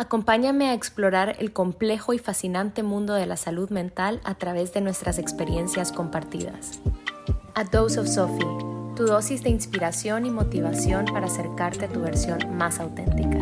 Acompáñame a explorar el complejo y fascinante mundo de la salud mental a través de nuestras experiencias compartidas. A Dose of Sophie, tu dosis de inspiración y motivación para acercarte a tu versión más auténtica.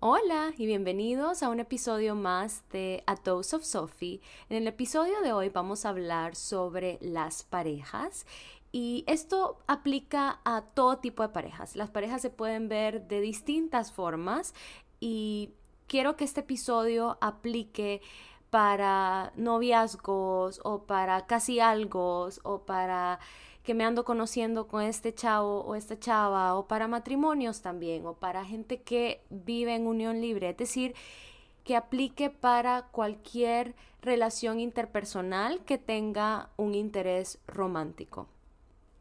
Hola y bienvenidos a un episodio más de A Dose of Sophie. En el episodio de hoy vamos a hablar sobre las parejas y esto aplica a todo tipo de parejas. Las parejas se pueden ver de distintas formas y quiero que este episodio aplique para noviazgos o para casi algo o para que me ando conociendo con este chavo o esta chava o para matrimonios también o para gente que vive en unión libre. Es decir, que aplique para cualquier relación interpersonal que tenga un interés romántico.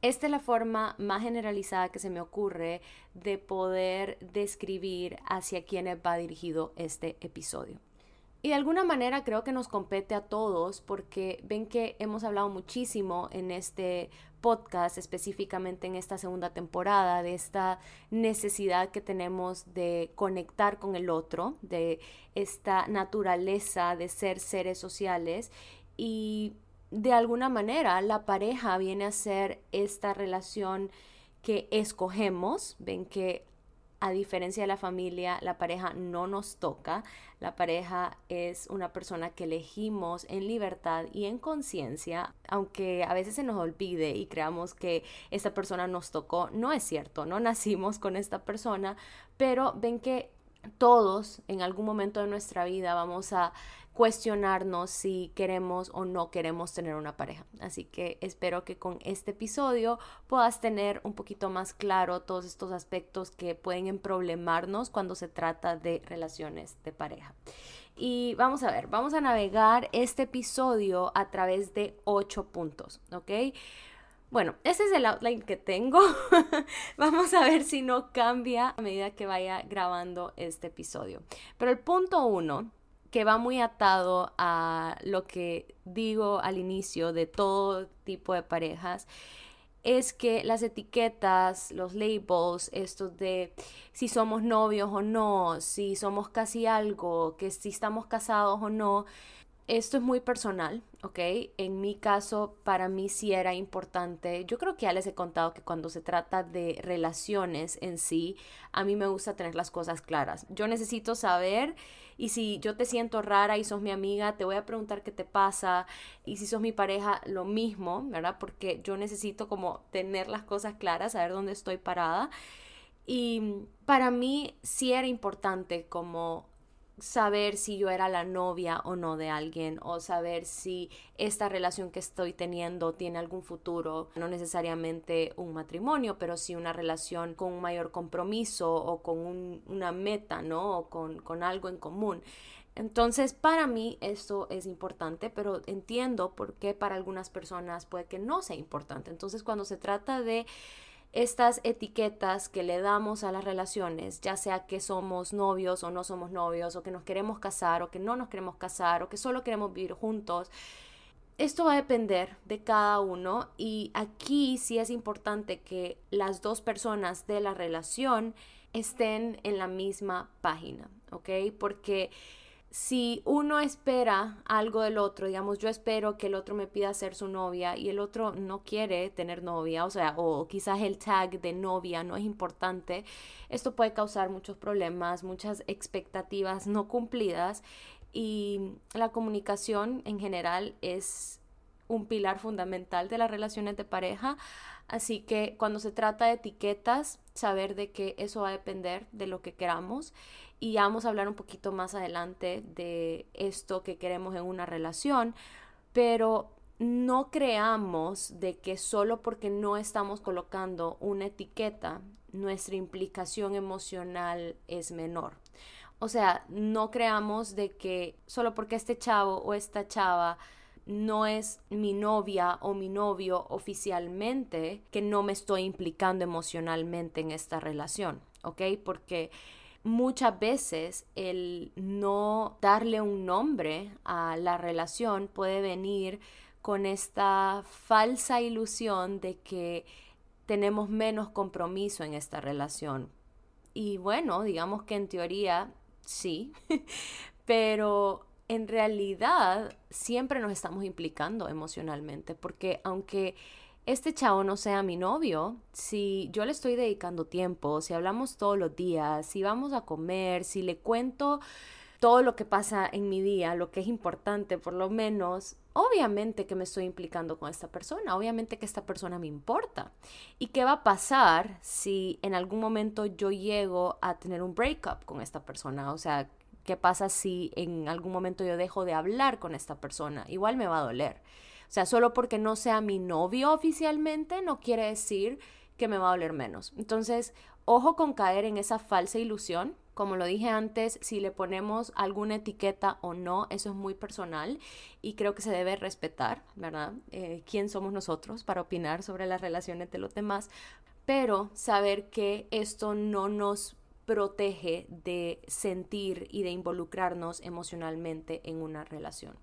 Esta es la forma más generalizada que se me ocurre de poder describir hacia quienes va dirigido este episodio. Y de alguna manera creo que nos compete a todos porque ven que hemos hablado muchísimo en este podcast, específicamente en esta segunda temporada, de esta necesidad que tenemos de conectar con el otro, de esta naturaleza de ser seres sociales y de alguna manera la pareja viene a ser esta relación que escogemos. Ven que a diferencia de la familia, la pareja no nos toca. La pareja es una persona que elegimos en libertad y en conciencia, aunque a veces se nos olvide y creamos que esta persona nos tocó. No es cierto, no nacimos con esta persona, pero ven que todos en algún momento de nuestra vida vamos a cuestionarnos si queremos o no queremos tener una pareja. Así que espero que con este episodio puedas tener un poquito más claro todos estos aspectos que pueden problemarnos cuando se trata de relaciones de pareja. Y vamos a ver, vamos a navegar este episodio a través de ocho puntos, ¿ok? Bueno, ese es el outline que tengo. Vamos a ver si no cambia a medida que vaya grabando este episodio. Pero el punto uno, que va muy atado a lo que digo al inicio de todo tipo de parejas, es que las etiquetas, los labels, estos de si somos novios o no, si somos casi algo, que si estamos casados o no, esto es muy personal, ¿ok? En mi caso, para mí sí era importante. Yo creo que ya les he contado que cuando se trata de relaciones en sí, a mí me gusta tener las cosas claras. Yo necesito saber y si yo te siento rara y sos mi amiga, te voy a preguntar qué te pasa. Y si sos mi pareja, lo mismo, ¿verdad? Porque yo necesito como tener las cosas claras, saber dónde estoy parada. Y para mí sí era importante como saber si yo era la novia o no de alguien o saber si esta relación que estoy teniendo tiene algún futuro, no necesariamente un matrimonio, pero sí una relación con un mayor compromiso o con una meta, ¿no? O con, con algo en común. Entonces, para mí esto es importante, pero entiendo por qué para algunas personas puede que no sea importante. Entonces, cuando se trata de estas etiquetas que le damos a las relaciones, ya sea que somos novios o no somos novios, o que nos queremos casar o que no nos queremos casar, o que solo queremos vivir juntos, esto va a depender de cada uno y aquí sí es importante que las dos personas de la relación estén en la misma página, ¿ok? Porque si uno espera algo del otro, digamos, yo espero que el otro me pida ser su novia y el otro no quiere tener novia, o sea, o quizás el tag de novia no es importante, esto puede causar muchos problemas, muchas expectativas no cumplidas y la comunicación en general es un pilar fundamental de las relaciones de pareja. Así que cuando se trata de etiquetas, saber de que eso va a depender de lo que queramos y vamos a hablar un poquito más adelante de esto que queremos en una relación, pero no creamos de que solo porque no estamos colocando una etiqueta, nuestra implicación emocional es menor. O sea, no creamos de que solo porque este chavo o esta chava no es mi novia o mi novio oficialmente, que no me estoy implicando emocionalmente en esta relación, ¿ok? Porque muchas veces el no darle un nombre a la relación puede venir con esta falsa ilusión de que tenemos menos compromiso en esta relación. Y bueno, digamos que en teoría sí, pero en realidad siempre nos estamos implicando emocionalmente, porque aunque este chavo no sea mi novio, si yo le estoy dedicando tiempo, si hablamos todos los días, si vamos a comer, si le cuento todo lo que pasa en mi día, lo que es importante por lo menos, obviamente que me estoy implicando con esta persona, obviamente que esta persona me importa. ¿Y qué va a pasar si en algún momento yo llego a tener un breakup con esta persona? O sea, ¿qué pasa si en algún momento yo dejo de hablar con esta persona? Igual me va a doler. O sea, solo porque no sea mi novio oficialmente no quiere decir que me va a doler menos. Entonces, ojo con caer en esa falsa ilusión como lo dije antes, si le ponemos alguna etiqueta o no, eso es muy personal y creo que se debe respetar, ¿verdad? Eh, ¿Quién somos nosotros para opinar sobre las relaciones de los demás? Pero saber que esto no nos protege de sentir y de involucrarnos emocionalmente en una relación.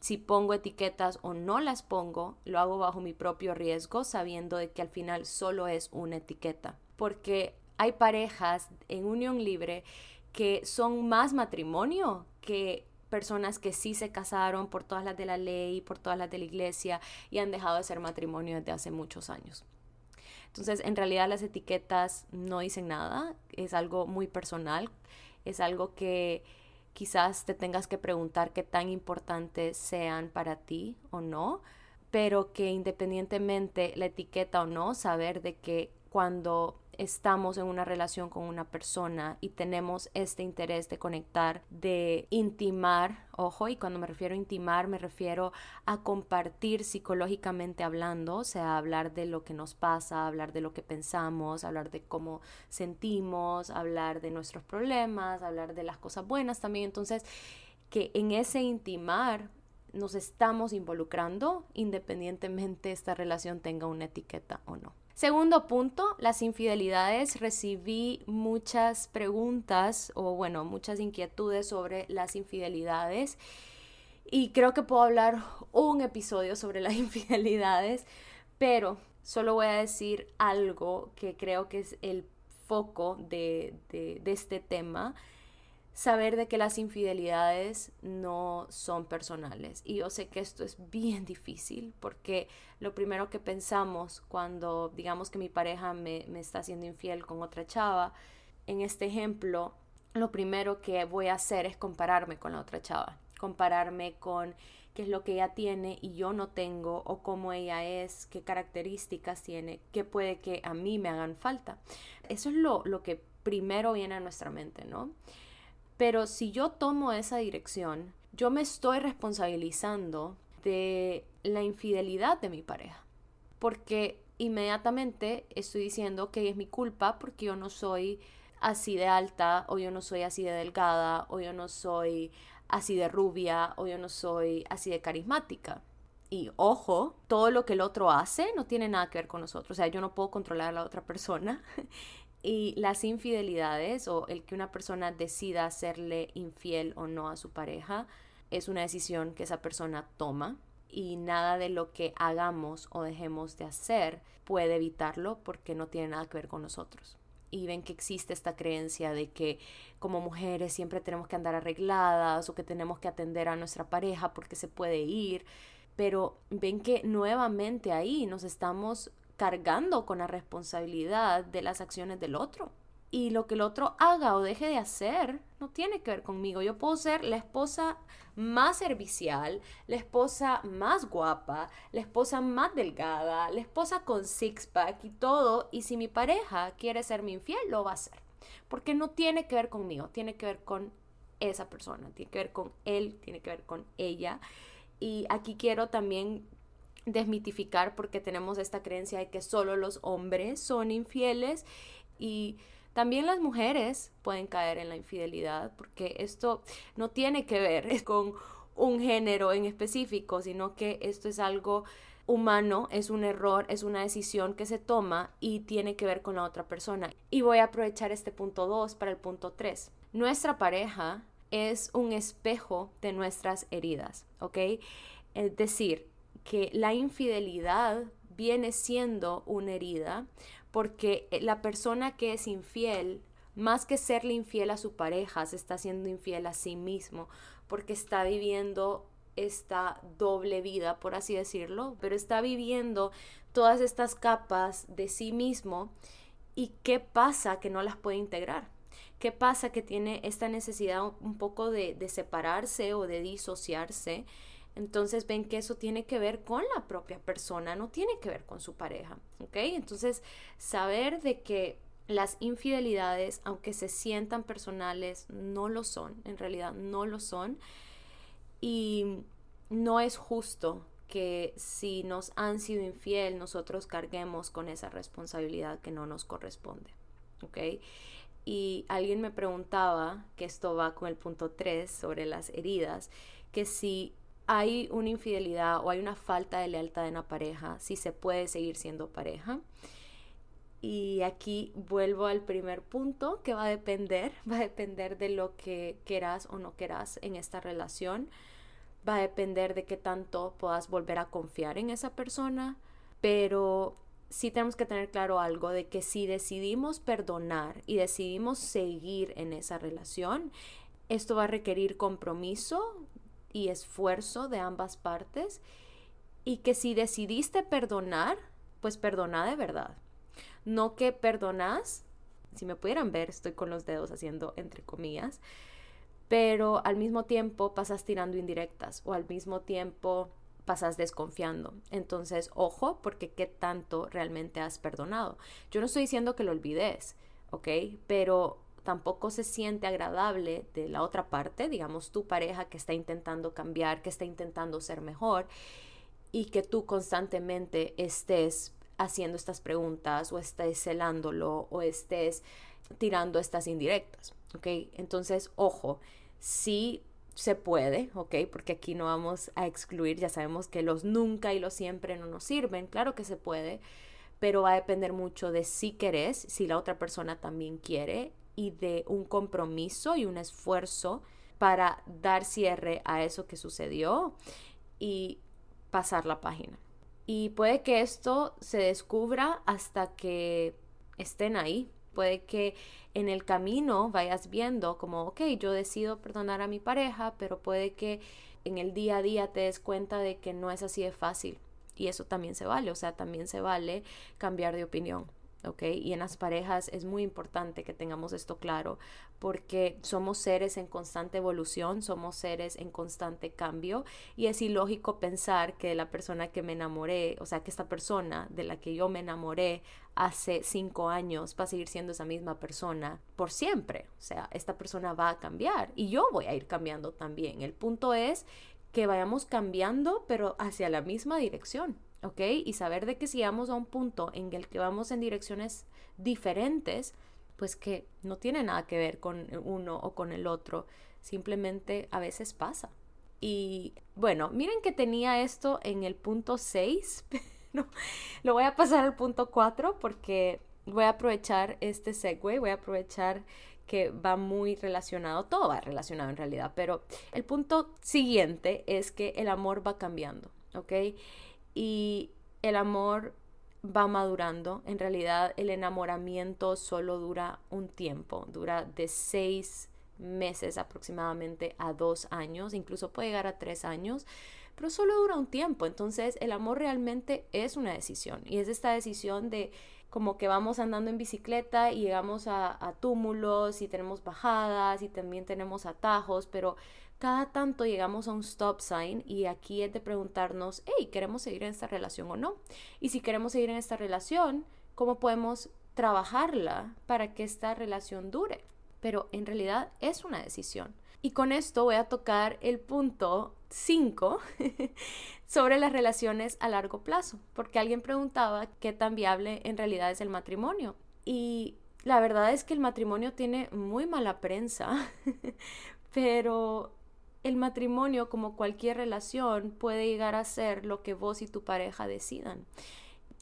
Si pongo etiquetas o no las pongo, lo hago bajo mi propio riesgo, sabiendo de que al final solo es una etiqueta. Porque hay parejas en unión libre que son más matrimonio que personas que sí se casaron por todas las de la ley, por todas las de la iglesia y han dejado de ser matrimonio desde hace muchos años. Entonces, en realidad las etiquetas no dicen nada, es algo muy personal, es algo que quizás te tengas que preguntar qué tan importantes sean para ti o no, pero que independientemente la etiqueta o no, saber de que cuando estamos en una relación con una persona y tenemos este interés de conectar, de intimar, ojo, y cuando me refiero a intimar me refiero a compartir psicológicamente hablando, o sea, hablar de lo que nos pasa, hablar de lo que pensamos, hablar de cómo sentimos, hablar de nuestros problemas, hablar de las cosas buenas también. Entonces, que en ese intimar nos estamos involucrando independientemente esta relación tenga una etiqueta o no. Segundo punto, las infidelidades. Recibí muchas preguntas o bueno, muchas inquietudes sobre las infidelidades y creo que puedo hablar un episodio sobre las infidelidades, pero solo voy a decir algo que creo que es el foco de, de, de este tema saber de que las infidelidades no son personales. Y yo sé que esto es bien difícil porque lo primero que pensamos cuando digamos que mi pareja me, me está haciendo infiel con otra chava, en este ejemplo, lo primero que voy a hacer es compararme con la otra chava, compararme con qué es lo que ella tiene y yo no tengo, o cómo ella es, qué características tiene, qué puede que a mí me hagan falta. Eso es lo, lo que primero viene a nuestra mente, ¿no? Pero si yo tomo esa dirección, yo me estoy responsabilizando de la infidelidad de mi pareja. Porque inmediatamente estoy diciendo que es mi culpa porque yo no soy así de alta o yo no soy así de delgada o yo no soy así de rubia o yo no soy así de carismática. Y ojo, todo lo que el otro hace no tiene nada que ver con nosotros. O sea, yo no puedo controlar a la otra persona Y las infidelidades o el que una persona decida hacerle infiel o no a su pareja es una decisión que esa persona toma y nada de lo que hagamos o dejemos de hacer puede evitarlo porque no tiene nada que ver con nosotros. Y ven que existe esta creencia de que como mujeres siempre tenemos que andar arregladas o que tenemos que atender a nuestra pareja porque se puede ir. Pero ven que nuevamente ahí nos estamos cargando con la responsabilidad de las acciones del otro. Y lo que el otro haga o deje de hacer no tiene que ver conmigo. Yo puedo ser la esposa más servicial, la esposa más guapa, la esposa más delgada, la esposa con six-pack y todo. Y si mi pareja quiere serme infiel, lo va a hacer. Porque no tiene que ver conmigo, tiene que ver con esa persona, tiene que ver con él, tiene que ver con ella. Y aquí quiero también desmitificar porque tenemos esta creencia de que solo los hombres son infieles y también las mujeres pueden caer en la infidelidad porque esto no tiene que ver con un género en específico, sino que esto es algo humano, es un error, es una decisión que se toma y tiene que ver con la otra persona. Y voy a aprovechar este punto 2 para el punto 3. Nuestra pareja es un espejo de nuestras heridas, ¿ok? Es decir, que la infidelidad viene siendo una herida porque la persona que es infiel más que serle infiel a su pareja, se está siendo infiel a sí mismo, porque está viviendo esta doble vida, por así decirlo, pero está viviendo todas estas capas de sí mismo y qué pasa que no las puede integrar. ¿Qué pasa que tiene esta necesidad un poco de, de separarse o de disociarse? Entonces ven que eso tiene que ver con la propia persona, no tiene que ver con su pareja, ¿ok? Entonces saber de que las infidelidades, aunque se sientan personales, no lo son, en realidad no lo son. Y no es justo que si nos han sido infiel, nosotros carguemos con esa responsabilidad que no nos corresponde. ¿Ok? Y alguien me preguntaba, que esto va con el punto 3 sobre las heridas, que si hay una infidelidad o hay una falta de lealtad en la pareja, si se puede seguir siendo pareja. Y aquí vuelvo al primer punto que va a depender, va a depender de lo que quieras o no quieras en esta relación va a depender de qué tanto puedas volver a confiar en esa persona, pero sí tenemos que tener claro algo de que si decidimos perdonar y decidimos seguir en esa relación, esto va a requerir compromiso y esfuerzo de ambas partes y que si decidiste perdonar, pues perdona de verdad. No que perdonas, si me pudieran ver, estoy con los dedos haciendo entre comillas, pero al mismo tiempo pasas tirando indirectas o al mismo tiempo pasas desconfiando. Entonces, ojo, porque qué tanto realmente has perdonado. Yo no estoy diciendo que lo olvides, ¿ok? Pero tampoco se siente agradable de la otra parte, digamos tu pareja que está intentando cambiar, que está intentando ser mejor y que tú constantemente estés haciendo estas preguntas o estés celándolo o estés tirando estas indirectas, ¿ok? Entonces, ojo, sí se puede, ¿ok? Porque aquí no vamos a excluir, ya sabemos que los nunca y los siempre no nos sirven, claro que se puede, pero va a depender mucho de si querés, si la otra persona también quiere y de un compromiso y un esfuerzo para dar cierre a eso que sucedió y pasar la página. Y puede que esto se descubra hasta que estén ahí, Puede que en el camino vayas viendo como, ok, yo decido perdonar a mi pareja, pero puede que en el día a día te des cuenta de que no es así de fácil. Y eso también se vale, o sea, también se vale cambiar de opinión. ¿Ok? Y en las parejas es muy importante que tengamos esto claro porque somos seres en constante evolución, somos seres en constante cambio y es ilógico pensar que la persona que me enamoré, o sea, que esta persona de la que yo me enamoré hace cinco años va a seguir siendo esa misma persona por siempre. O sea, esta persona va a cambiar y yo voy a ir cambiando también. El punto es que vayamos cambiando pero hacia la misma dirección. ¿Ok? Y saber de que si vamos a un punto en el que vamos en direcciones diferentes, pues que no tiene nada que ver con uno o con el otro, simplemente a veces pasa. Y bueno, miren que tenía esto en el punto 6, pero lo voy a pasar al punto 4 porque voy a aprovechar este segue, voy a aprovechar que va muy relacionado, todo va relacionado en realidad, pero el punto siguiente es que el amor va cambiando, ¿ok? Y el amor va madurando. En realidad el enamoramiento solo dura un tiempo, dura de seis meses aproximadamente a dos años, incluso puede llegar a tres años, pero solo dura un tiempo. Entonces el amor realmente es una decisión y es esta decisión de como que vamos andando en bicicleta y llegamos a, túmulos y tenemos bajadas y también tenemos atajos, pero cada tanto llegamos a un stop sign y aquí es de preguntarnos, hey, ¿queremos seguir en esta relación o no? Y si queremos seguir en esta relación, ¿cómo podemos trabajarla para que esta relación dure? Pero en realidad es una decisión. Y con esto voy a tocar el punto 5 sobre las relaciones a largo plazo, porque alguien preguntaba qué tan viable en realidad es el matrimonio. Y la verdad es que el matrimonio tiene muy mala prensa, pero el matrimonio, como cualquier relación, puede llegar a ser lo que vos y tu pareja decidan.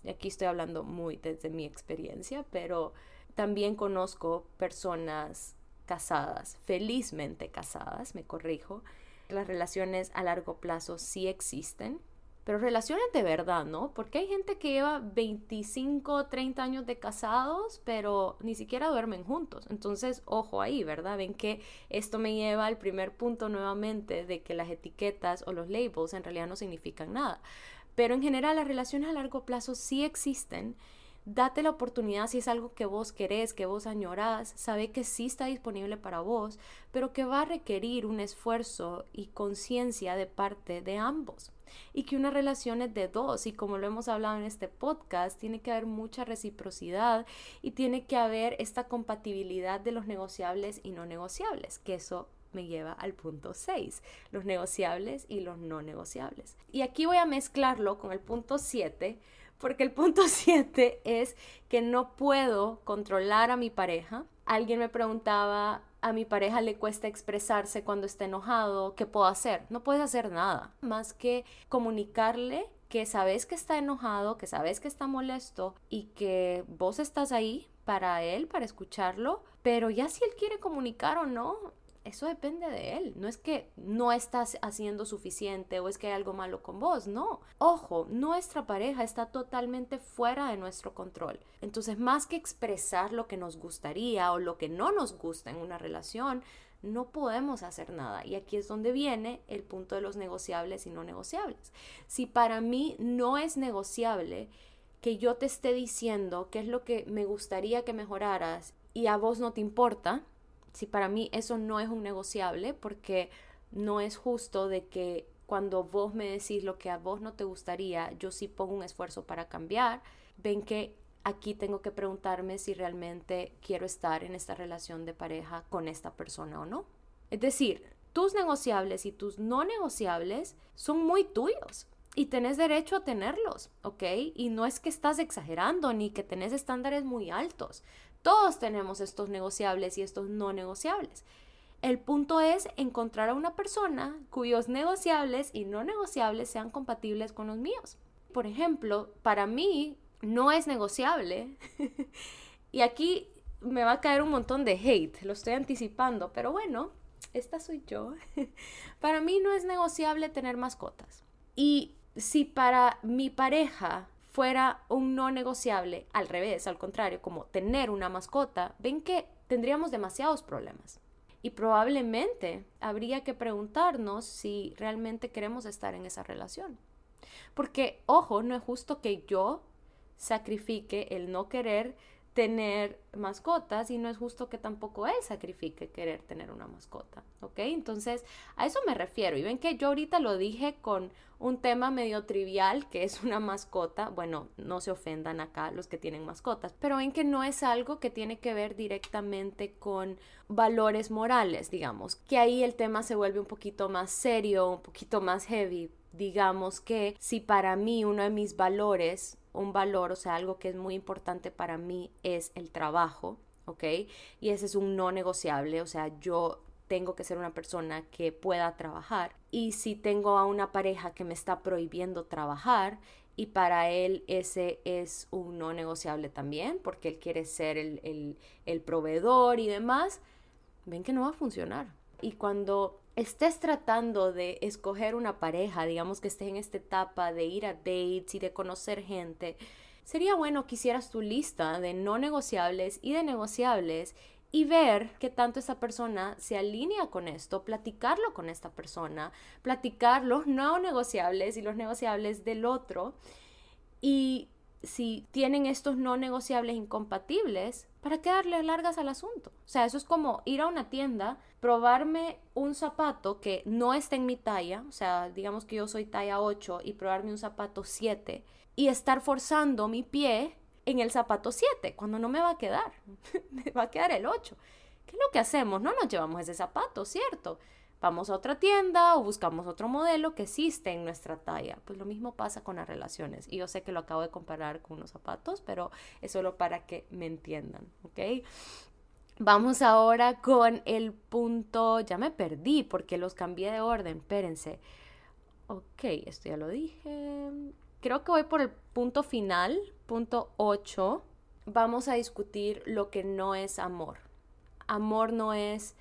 Aquí estoy hablando muy desde mi experiencia, pero también conozco personas casadas, felizmente casadas, me corrijo. Las relaciones a largo plazo sí existen, pero relaciones de verdad, ¿no? Porque hay gente que lleva 25, 30 años de casados, pero ni siquiera duermen juntos. Entonces, ojo ahí, ¿verdad? Ven que esto me lleva al primer punto nuevamente de que las etiquetas o los labels en realidad no significan nada. Pero en general las relaciones a largo plazo sí existen date la oportunidad si es algo que vos querés, que vos añorás, sabe que sí está disponible para vos, pero que va a requerir un esfuerzo y conciencia de parte de ambos. Y que una relación es de dos y como lo hemos hablado en este podcast, tiene que haber mucha reciprocidad y tiene que haber esta compatibilidad de los negociables y no negociables, que eso me lleva al punto 6, los negociables y los no negociables. Y aquí voy a mezclarlo con el punto 7 porque el punto 7 es que no puedo controlar a mi pareja. Alguien me preguntaba, a mi pareja le cuesta expresarse cuando está enojado, ¿qué puedo hacer? No puedes hacer nada más que comunicarle que sabes que está enojado, que sabes que está molesto y que vos estás ahí para él, para escucharlo, pero ya si él quiere comunicar o no, eso depende de él. No es que no estás haciendo suficiente o es que hay algo malo con vos, no. Ojo, nuestra pareja está totalmente fuera de nuestro control. Entonces, más que expresar lo que nos gustaría o lo que no nos gusta en una relación, no podemos hacer nada. Y aquí es donde viene el punto de los negociables y no negociables. Si para mí no es negociable que yo te esté diciendo qué es lo que me gustaría que mejoraras y a vos no te importa, si para mí eso no es un negociable, porque no es justo de que cuando vos me decís lo que a vos no te gustaría, yo sí pongo un esfuerzo para cambiar, ven que aquí tengo que preguntarme si realmente quiero estar en esta relación de pareja con esta persona o no. Es decir, tus negociables y tus no negociables son muy tuyos y tenés derecho a tenerlos, ¿ok? Y no es que estás exagerando ni que tenés estándares muy altos. Todos tenemos estos negociables y estos no negociables. El punto es encontrar a una persona cuyos negociables y no negociables sean compatibles con los míos. Por ejemplo, para mí no es negociable, y aquí me va a caer un montón de hate, lo estoy anticipando, pero bueno, esta soy yo. para mí no es negociable tener mascotas. Y si para mi pareja fuera un no negociable, al revés, al contrario, como tener una mascota, ven que tendríamos demasiados problemas. Y probablemente habría que preguntarnos si realmente queremos estar en esa relación. Porque, ojo, no es justo que yo sacrifique el no querer tener mascotas y no es justo que tampoco él sacrifique querer tener una mascota, ¿ok? Entonces, a eso me refiero. Y ven que yo ahorita lo dije con un tema medio trivial que es una mascota. Bueno, no se ofendan acá los que tienen mascotas, pero ven que no es algo que tiene que ver directamente con valores morales, digamos, que ahí el tema se vuelve un poquito más serio, un poquito más heavy. Digamos que si para mí uno de mis valores un valor, o sea, algo que es muy importante para mí es el trabajo, ¿ok? Y ese es un no negociable, o sea, yo tengo que ser una persona que pueda trabajar. Y si tengo a una pareja que me está prohibiendo trabajar, y para él ese es un no negociable también, porque él quiere ser el, el proveedor y demás, ven que no va a funcionar. Y cuando estés tratando de escoger una pareja, digamos que estés en esta etapa de ir a dates y de conocer gente, sería bueno que hicieras tu lista de no negociables y de negociables y ver qué tanto esa persona se alinea con esto, platicarlo con esta persona, platicar los no negociables y los negociables del otro y si tienen estos no negociables incompatibles, ¿para qué darle largas al asunto? O sea, eso es como ir a una tienda, probarme un zapato que no está en mi talla, o sea, digamos que yo soy talla 8 y probarme un zapato 7 y estar forzando mi pie en el zapato 7, cuando no me va a quedar, me va a quedar el 8. ¿Qué es lo que hacemos? No nos llevamos ese zapato, ¿cierto? Vamos a otra tienda o buscamos otro modelo que existe en nuestra talla. Pues lo mismo pasa con las relaciones. Y yo sé que lo acabo de comparar con unos zapatos, pero es solo para que me entiendan, ¿ok? Vamos ahora con el punto, ya me perdí porque los cambié de orden, espérense. Ok, esto ya lo dije. Creo que voy por el punto final, punto 8. Vamos a discutir lo que no es amor. Amor no es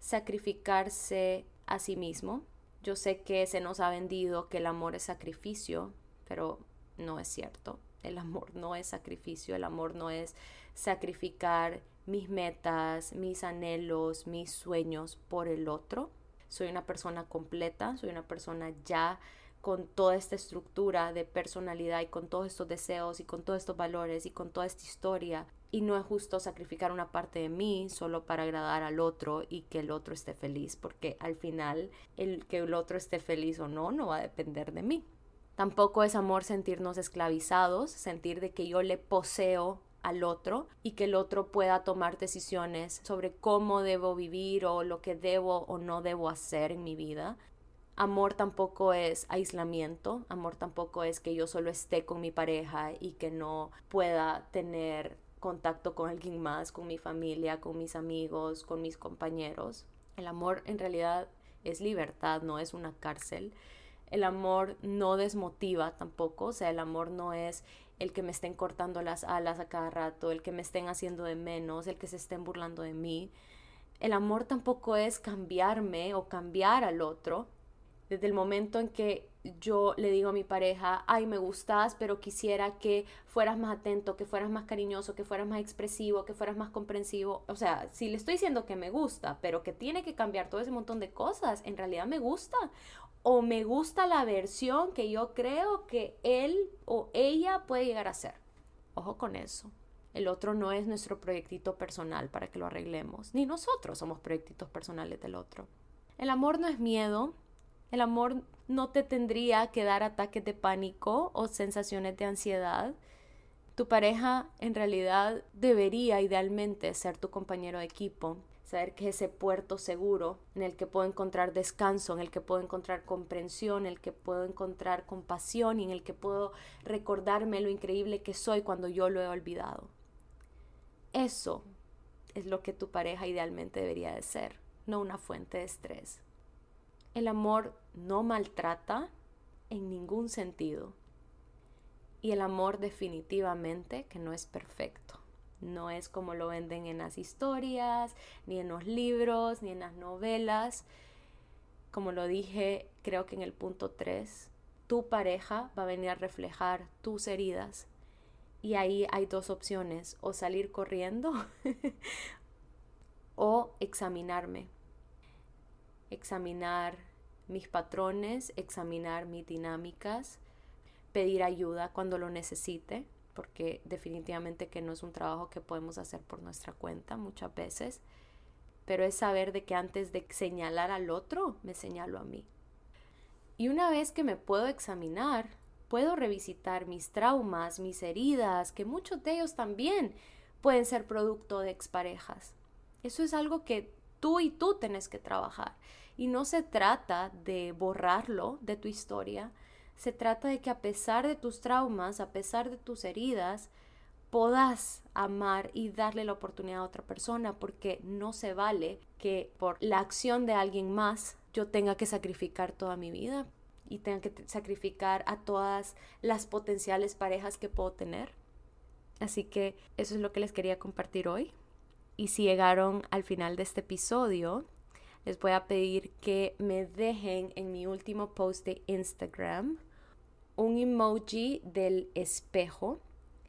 sacrificarse a sí mismo. Yo sé que se nos ha vendido que el amor es sacrificio, pero no es cierto. El amor no es sacrificio, el amor no es sacrificar mis metas, mis anhelos, mis sueños por el otro. Soy una persona completa, soy una persona ya con toda esta estructura de personalidad y con todos estos deseos y con todos estos valores y con toda esta historia. Y no es justo sacrificar una parte de mí solo para agradar al otro y que el otro esté feliz, porque al final el que el otro esté feliz o no no va a depender de mí. Tampoco es amor sentirnos esclavizados, sentir de que yo le poseo al otro y que el otro pueda tomar decisiones sobre cómo debo vivir o lo que debo o no debo hacer en mi vida. Amor tampoco es aislamiento, amor tampoco es que yo solo esté con mi pareja y que no pueda tener contacto con alguien más, con mi familia, con mis amigos, con mis compañeros. El amor en realidad es libertad, no es una cárcel. El amor no desmotiva tampoco, o sea, el amor no es el que me estén cortando las alas a cada rato, el que me estén haciendo de menos, el que se estén burlando de mí. El amor tampoco es cambiarme o cambiar al otro. Desde el momento en que yo le digo a mi pareja, ay, me gustas, pero quisiera que fueras más atento, que fueras más cariñoso, que fueras más expresivo, que fueras más comprensivo. O sea, si le estoy diciendo que me gusta, pero que tiene que cambiar todo ese montón de cosas, en realidad me gusta o me gusta la versión que yo creo que él o ella puede llegar a ser. Ojo con eso. El otro no es nuestro proyectito personal para que lo arreglemos, ni nosotros somos proyectitos personales del otro. El amor no es miedo, el amor no te tendría que dar ataques de pánico o sensaciones de ansiedad. Tu pareja en realidad debería idealmente ser tu compañero de equipo, saber que ese puerto seguro en el que puedo encontrar descanso, en el que puedo encontrar comprensión, en el que puedo encontrar compasión y en el que puedo recordarme lo increíble que soy cuando yo lo he olvidado. Eso es lo que tu pareja idealmente debería de ser, no una fuente de estrés. El amor no maltrata en ningún sentido. Y el amor definitivamente que no es perfecto. No es como lo venden en las historias, ni en los libros, ni en las novelas. Como lo dije, creo que en el punto 3, tu pareja va a venir a reflejar tus heridas. Y ahí hay dos opciones, o salir corriendo o examinarme. Examinar mis patrones, examinar mis dinámicas, pedir ayuda cuando lo necesite porque definitivamente que no es un trabajo que podemos hacer por nuestra cuenta muchas veces, pero es saber de que antes de señalar al otro, me señalo a mí. Y una vez que me puedo examinar, puedo revisitar mis traumas, mis heridas, que muchos de ellos también pueden ser producto de exparejas. Eso es algo que tú y tú tenés que trabajar. Y no se trata de borrarlo de tu historia, se trata de que a pesar de tus traumas, a pesar de tus heridas, podas amar y darle la oportunidad a otra persona, porque no se vale que por la acción de alguien más yo tenga que sacrificar toda mi vida y tenga que sacrificar a todas las potenciales parejas que puedo tener. Así que eso es lo que les quería compartir hoy. Y si llegaron al final de este episodio, les voy a pedir que me dejen en mi último post de Instagram un emoji del espejo.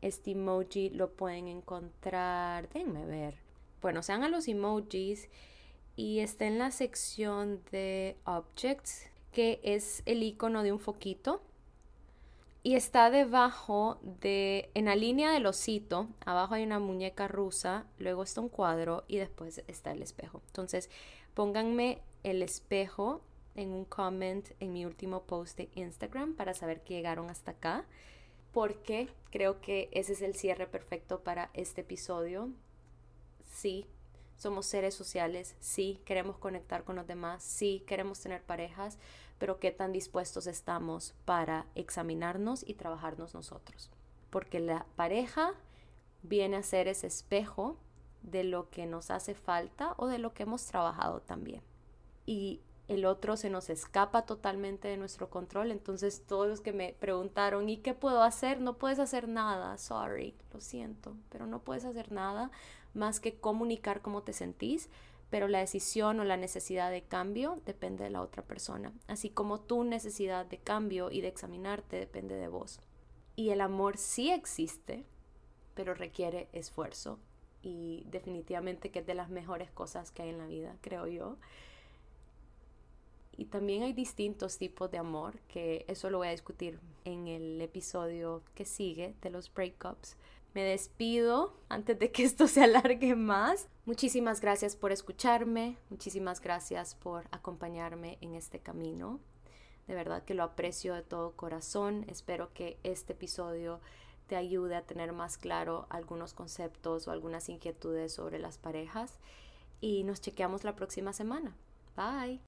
Este emoji lo pueden encontrar, déjenme ver. Bueno, sean a los emojis y está en la sección de objects, que es el icono de un foquito. Y está debajo de, en la línea del osito, abajo hay una muñeca rusa, luego está un cuadro y después está el espejo. Entonces, pónganme el espejo en un comment en mi último post de Instagram para saber que llegaron hasta acá, porque creo que ese es el cierre perfecto para este episodio. Sí, somos seres sociales, sí, queremos conectar con los demás, sí, queremos tener parejas, pero qué tan dispuestos estamos para examinarnos y trabajarnos nosotros. Porque la pareja viene a ser ese espejo de lo que nos hace falta o de lo que hemos trabajado también. Y el otro se nos escapa totalmente de nuestro control. Entonces todos los que me preguntaron, ¿y qué puedo hacer? No puedes hacer nada, sorry, lo siento, pero no puedes hacer nada más que comunicar cómo te sentís, pero la decisión o la necesidad de cambio depende de la otra persona, así como tu necesidad de cambio y de examinarte depende de vos. Y el amor sí existe, pero requiere esfuerzo y definitivamente que es de las mejores cosas que hay en la vida, creo yo. Y también hay distintos tipos de amor, que eso lo voy a discutir en el episodio que sigue de los breakups. Me despido antes de que esto se alargue más. Muchísimas gracias por escucharme, muchísimas gracias por acompañarme en este camino. De verdad que lo aprecio de todo corazón. Espero que este episodio te ayude a tener más claro algunos conceptos o algunas inquietudes sobre las parejas. Y nos chequeamos la próxima semana. Bye.